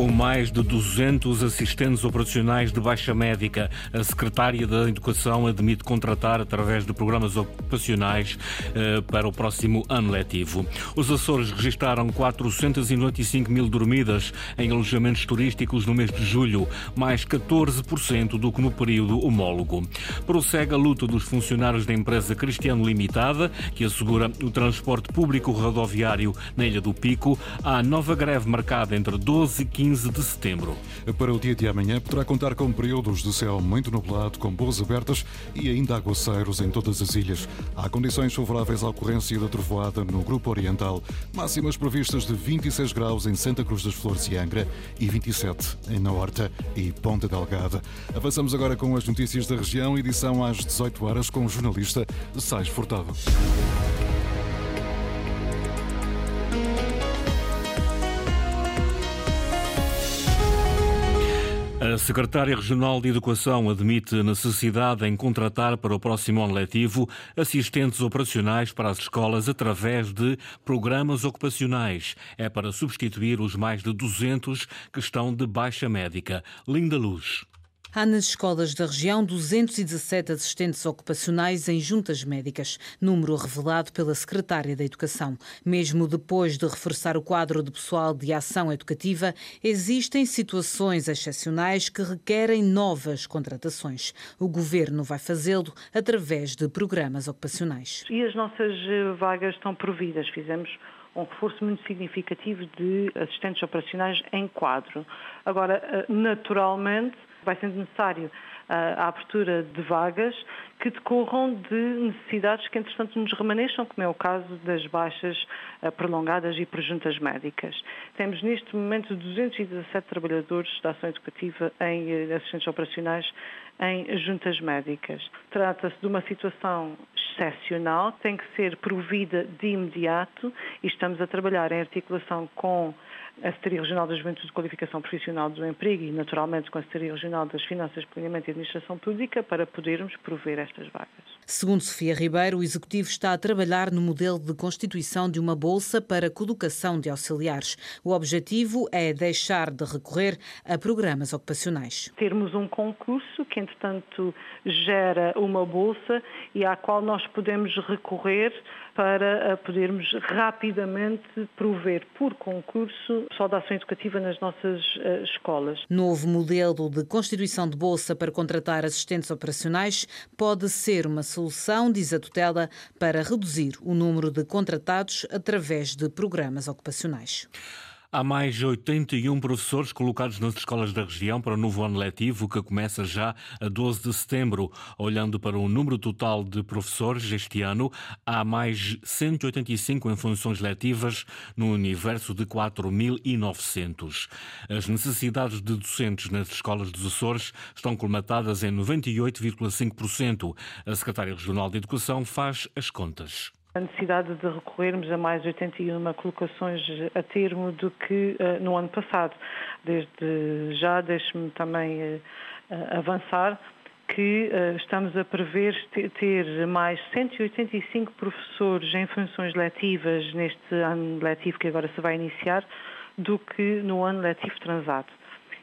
Com mais de 200 assistentes operacionais de baixa médica, a Secretária da Educação admite contratar através de programas ocupacionais eh, para o próximo ano letivo. Os Açores registraram 495 mil dormidas em alojamentos turísticos no mês de julho, mais 14% do que no período homólogo. Prossegue a luta dos funcionários da empresa Cristiano Limitada, que assegura o transporte público rodoviário na Ilha do Pico. Há nova greve marcada entre 12 e 15 de setembro. Para o dia de amanhã, poderá contar com períodos de céu muito nublado, com boas abertas e ainda aguaceiros em todas as ilhas. Há condições favoráveis à ocorrência da trovoada no Grupo Oriental. Máximas previstas de 26 graus em Santa Cruz das Flores e Angra e 27 em Na Horta e Ponta Delgada. Avançamos agora com as notícias da região, edição às 18 horas com o jornalista Sais Furtado. Secretária Regional de Educação admite necessidade em contratar para o próximo ano letivo assistentes operacionais para as escolas através de programas ocupacionais. É para substituir os mais de 200 que estão de baixa médica. Linda Luz. Há nas escolas da região 217 assistentes ocupacionais em juntas médicas, número revelado pela Secretária da Educação. Mesmo depois de reforçar o quadro de pessoal de ação educativa, existem situações excepcionais que requerem novas contratações. O Governo vai fazê-lo através de programas ocupacionais. E as nossas eh, vagas estão providas. Fizemos um reforço muito significativo de assistentes operacionais em quadro. Agora, eh, naturalmente, vai sendo necessário a abertura de vagas que decorram de necessidades que, entretanto, nos remanesçam, como é o caso das baixas eh, prolongadas e prejuntas médicas. Temos, neste momento, 217 trabalhadores da ação educativa em eh, assistentes operacionais em juntas médicas. Trata-se de uma situação excepcional, tem que ser provida de imediato e estamos a trabalhar em articulação com a Secretaria Regional da Juventude de Qualificação Profissional do Emprego e, naturalmente, com a Secretaria Regional das Finanças, Planeamento e Administração Pública para podermos prover estas vagas. Segundo Sofia Ribeiro, o Executivo está a trabalhar no modelo de constituição de uma bolsa para colocação de auxiliares. O objetivo é deixar de recorrer a programas ocupacionais. Termos um concurso que, entretanto, gera uma bolsa e à qual nós podemos recorrer para podermos rapidamente prover por concurso só da ação educativa nas nossas uh, escolas. Novo modelo de constituição de bolsa para contratar assistentes operacionais pode ser uma solução, diz a tutela, para reduzir o número de contratados através de programas ocupacionais. Há mais de 81 professores colocados nas escolas da região para o novo ano letivo, que começa já a 12 de setembro. Olhando para o número total de professores este ano, há mais 185 em funções letivas no universo de 4.900. As necessidades de docentes nas escolas dos Açores estão colmatadas em 98,5%. A Secretária Regional de Educação faz as contas a necessidade de recorrermos a mais 81 colocações a termo do que uh, no ano passado. Desde já, deixe-me também uh, avançar que uh, estamos a prever ter mais 185 professores em funções letivas neste ano letivo que agora se vai iniciar do que no ano letivo transado.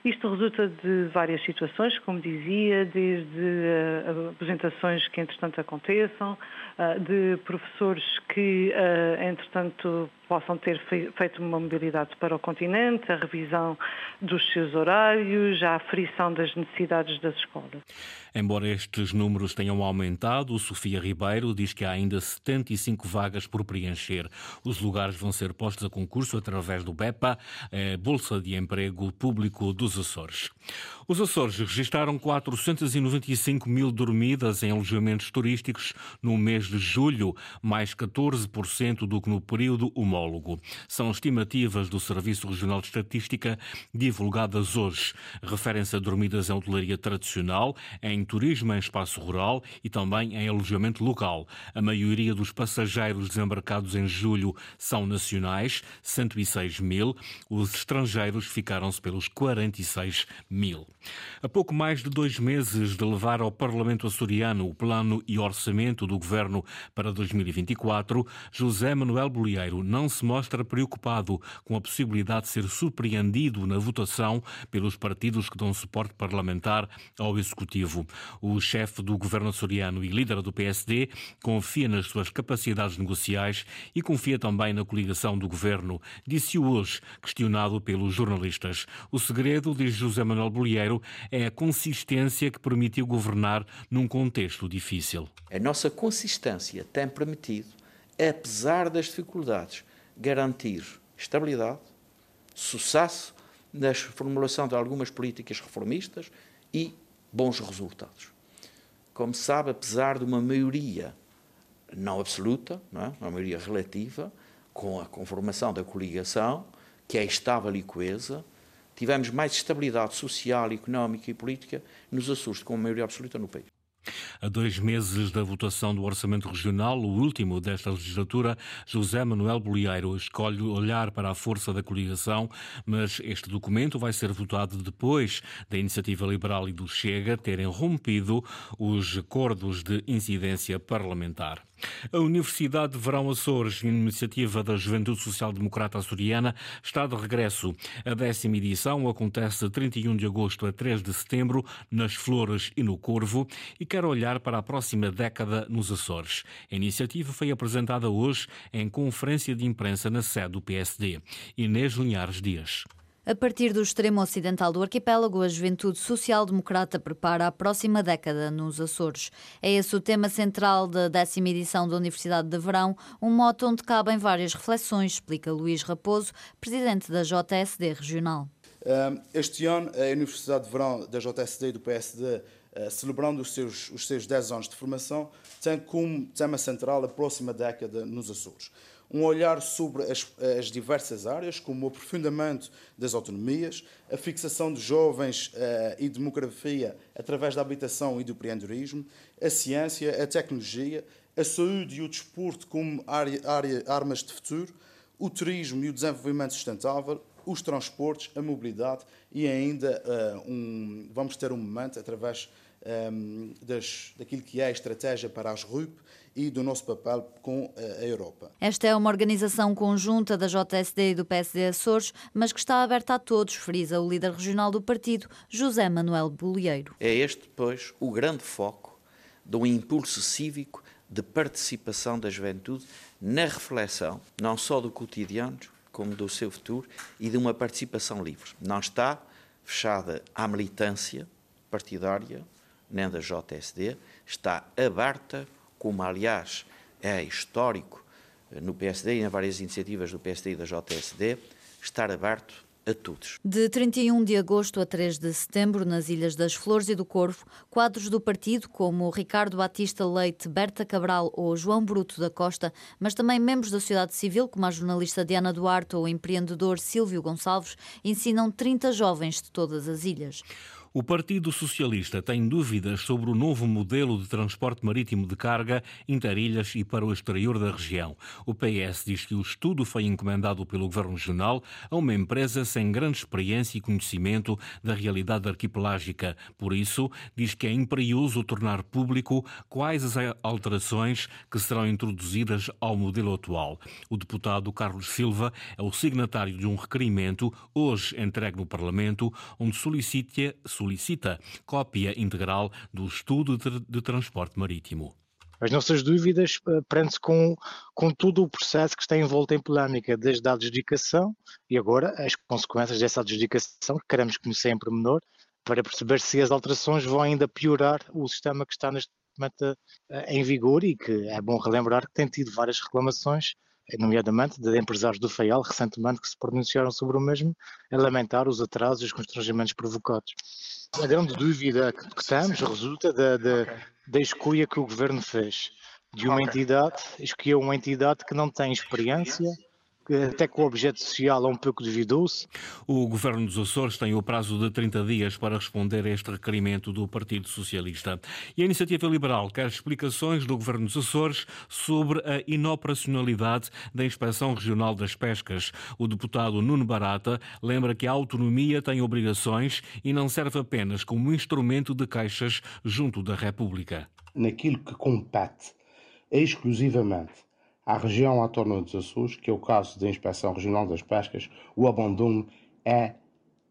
Isto resulta de várias situações, como dizia, desde uh, apresentações que entretanto aconteçam, uh, de professores que uh, entretanto possam ter feito uma mobilidade para o continente, a revisão dos seus horários, a aferição das necessidades das escolas. Embora estes números tenham aumentado, Sofia Ribeiro diz que há ainda 75 vagas por preencher. Os lugares vão ser postos a concurso através do BEPA, Bolsa de Emprego Público dos Açores. Os Açores registraram 495 mil dormidas em alojamentos turísticos no mês de julho, mais 14% do que no período São estimativas do Serviço Regional de Estatística divulgadas hoje. Referem-se a dormidas em hotelaria tradicional, em turismo em espaço rural e também em alojamento local. A maioria dos passageiros desembarcados em julho são nacionais, 106 mil. Os estrangeiros ficaram-se pelos 46 mil. A pouco mais de dois meses de levar ao Parlamento açoriano o plano e orçamento do governo para 2024, José Manuel Bolieiro não se mostra preocupado com a possibilidade de ser surpreendido na votação pelos partidos que dão suporte parlamentar ao Executivo. O chefe do governo açoriano e líder do PSD confia nas suas capacidades negociais e confia também na coligação do governo, disse hoje, questionado pelos jornalistas. O segredo, diz José Manuel Bolieiro, é a consistência que permitiu governar num contexto difícil. A nossa consistência tem permitido, apesar das dificuldades, garantir estabilidade, sucesso na formulação de algumas políticas reformistas e bons resultados. Como se sabe, apesar de uma maioria não absoluta, não é? uma maioria relativa, com a conformação da coligação, que é estável e coesa, tivemos mais estabilidade social, económica e política nos Açores, com a maioria absoluta no país. A dois meses da votação do Orçamento Regional, o último desta legislatura, José Manuel Bolieiro escolhe olhar para a força da coligação, mas este documento vai ser votado depois da Iniciativa Liberal e do Chega terem rompido os acordos de incidência parlamentar. A Universidade de Verão Açores, iniciativa da Juventude Social Democrata Açoriana, está de regresso. A décima edição acontece de 31 de agosto a 3 de setembro, nas Flores e no Corvo, e quer olhar para a próxima década nos Açores. A iniciativa foi apresentada hoje em conferência de imprensa na sede do PSD. Inês Linhares Dias. A partir do extremo ocidental do arquipélago, a juventude social-democrata prepara a próxima década nos Açores. É esse o tema central da décima edição da Universidade de Verão, um mote onde cabem várias reflexões, explica Luís Raposo, presidente da JSD Regional. Este ano, a Universidade de Verão da JSD e do PSD, celebrando os seus, os seus 10 anos de formação, tem como tema central a próxima década nos Açores. Um olhar sobre as, as, diversas áreas, como o aprofundamento das autonomias, a fixação de jovens uh, e demografia através da habitação e do empreendedorismo, a ciência, a tecnologia, a saúde e o desporto como área, área, armas de futuro, o turismo e o desenvolvimento sustentável, os transportes, a mobilidade e ainda uh, um, vamos ter um momento através um, das, daquilo que é a estratégia para as RUP e do nosso papel com a Europa. Esta é uma organização conjunta da JSD e do PSD Açores, mas que está aberta a todos, frisa o líder regional do partido, José Manuel Bolieiro. É este, pois, o grande foco de um impulso cívico de participação da juventude na reflexão, não só do cotidiano, como do seu futuro, e de uma participação livre. Não está fechada à militância partidária, nem da JSD, está aberta, como aliás é histórico eh, no PSD e em várias iniciativas do PSD e da JSD, estar aberto a todos. De 31 de agosto a 3 de setembro, nas Ilhas das Flores e do Corvo, quadros do partido como Ricardo Batista Leite, Berta Cabral ou João Bruto da Costa, mas também membros da sociedade civil, como a jornalista Diana Duarte ou o empreendedor Silvio Gonçalves, ensinam 30 jovens de todas as ilhas. O Partido Socialista tem dúvidas sobre o novo modelo de transporte marítimo de carga interilhas e para o exterior da região. O PS diz que o estudo foi encomendado pelo Governo Regional a uma empresa sem grande experiência e conhecimento da realidade arquipelágica. Por isso, diz que é imperioso tornar público quais as alterações que serão introduzidas ao modelo atual. O deputado Carlos Silva é o signatário de um requerimento, hoje entregue no Parlamento, onde solicita solicita cópia integral do estudo de, transporte marítimo. As nossas dúvidas uh, prendem-se com, com todo o processo que está envolto em polémica, desde a adjudicação e agora as consequências dessa adjudicação, que queremos conhecer em pormenor, para perceber se as alterações vão ainda piorar o sistema que está neste momento uh, em vigor e que é bom relembrar que tem tido várias reclamações nomeadamente de empresários do FAIAL, recentemente, que se pronunciaram sobre o mesmo, a lamentar os atrasos e os constrangimentos provocados. A grande dúvida que temos resulta da, da, okay. da escolha que o governo fez de uma okay. entidade, escolheu uma entidade que não tem experiência até que o objeto social é um pouco duvidoso. O Governo dos Açores tem o prazo de 30 dias para responder a este requerimento do Partido Socialista. E a Iniciativa Liberal quer explicações do Governo dos Açores sobre a inoperacionalidade da Inspeção Regional das Pescas. O deputado Nuno Barata lembra que a autonomia tem obrigações e não serve apenas como instrumento de caixas junto da República. Naquilo que compete exclusivamente à região autónoma dos Açores, que é o caso da Inspeção Regional das Pescas, o abandono é,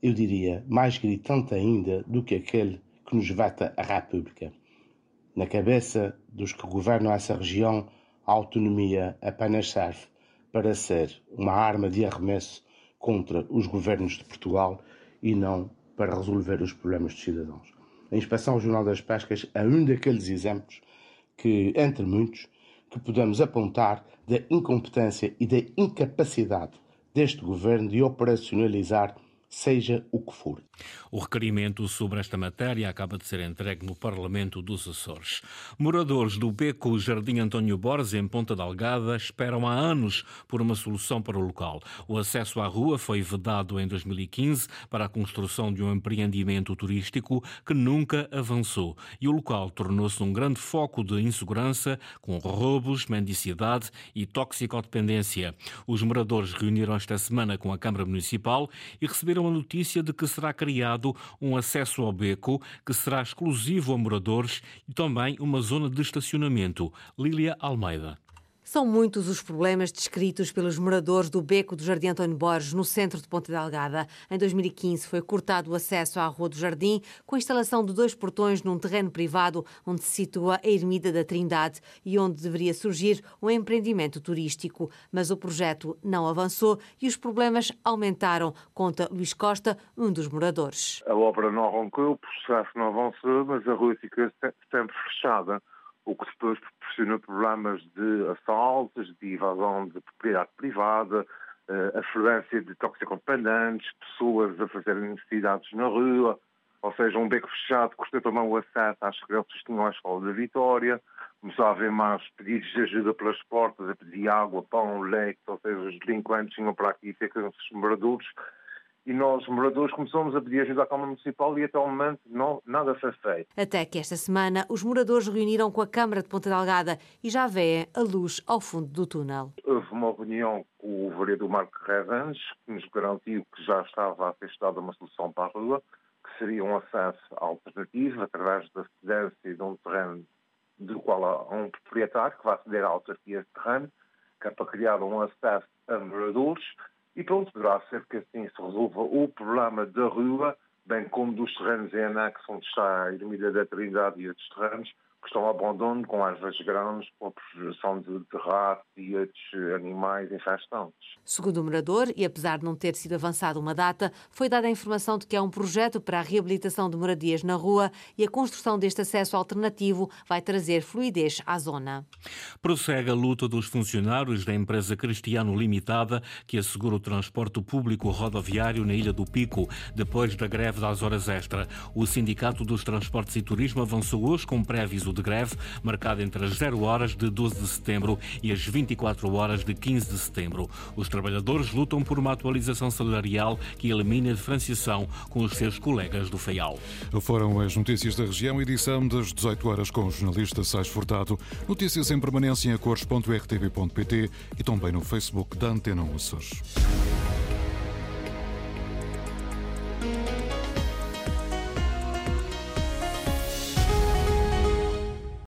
eu diria, mais gritante ainda do que aquele que nos veta a República. Na cabeça dos que governam essa região, a autonomia apenas serve para ser uma arma de arremesso contra os governos de Portugal e não para resolver os problemas dos cidadãos. A Inspeção Regional das Pescas é um daqueles exemplos que, entre muitos, que podemos apontar da incompetência e da incapacidade deste governo de operacionalizar seja o que for. O requerimento sobre esta matéria acaba de ser entregue no Parlamento dos Açores. Moradores do Beco Jardim António Borges, em Ponta Delgada, esperam há anos por uma solução para o local. O acesso à rua foi vedado em 2015 para a construção de um empreendimento turístico que nunca avançou e o local tornou-se um grande foco de insegurança, com roubos, mendicidade e toxicodependência. Os moradores reuniram esta semana com a Câmara Municipal e receberam a notícia de que será criado um acesso ao beco que será exclusivo a moradores e também uma zona de estacionamento. Lília Almeida. São muitos os problemas descritos pelos moradores do Beco do Jardim António Borges, no centro de Ponte Delgada. Em 2015 foi cortado o acesso à Rua do Jardim com a instalação de dois portões num terreno privado onde se situa a Ermida da Trindade e onde deveria surgir um empreendimento turístico. Mas o projeto não avançou e os problemas aumentaram, conta Luís Costa, um dos moradores. A obra não arrancou, o processo não avançou, mas a rua fica sempre fechada o que depois proporciona problemas de assaltos, de invasão de propriedade privada, uh, afluência de toxicodependentes, pessoas a fazerem necessidades na rua, ou seja, um beco fechado custa também o acesso às crianças que tinham à escola da Vitória, começou a haver mais pedidos de ajuda pelas portas, a pedir água, pão, leite, ou seja, os delinquentes vinham para aqui ter com os moradores e nós, moradores, começamos a pedir ajuda à Câmara Municipal e até o momento não, nada foi feito. Até que esta semana os moradores reuniram com a Câmara de Ponta Delgada e já vêem a luz ao fundo do túnel. Houve uma reunião com o vereador Marco Revens, que nos garantiu que já estava a ser estudada uma solução para a rua, que seria um acesso alternativo através da cedência de um terreno do qual há um proprietário que vai ceder à autarquia de terreno, que é para criar um acesso a moradores e pronto, poderá ser que assim se resolva o problema da rua, bem como dos terrenos em anexo onde está a Ermida da Trindade e outros terrenos, que estão ao abandono com árvores grandes, com a projeção de, de rato e outros animais infestantes. Segundo o morador, e apesar de não ter sido avançada uma data, foi dada a informação de que há um projeto para a reabilitação de moradias na rua e a construção deste acesso alternativo vai trazer fluidez à zona. Prossegue a luta dos funcionários da empresa Cristiano Limitada, que assegura o transporte público rodoviário na Ilha do Pico, depois da greve das horas extra. O Sindicato dos Transportes e Turismo avançou hoje com pré-aviso de greve, marcada entre as 0 horas de 12 de setembro e as 24 horas de 15 de setembro. Os trabalhadores lutam por uma atualização salarial que elimine a diferenciação com os seus colegas do FEIAL. Foram as notícias da região, edição das 18 horas com o jornalista Sais Furtado. Notícias em permanência em cores.rtv.pt e também no Facebook da Antena Açores.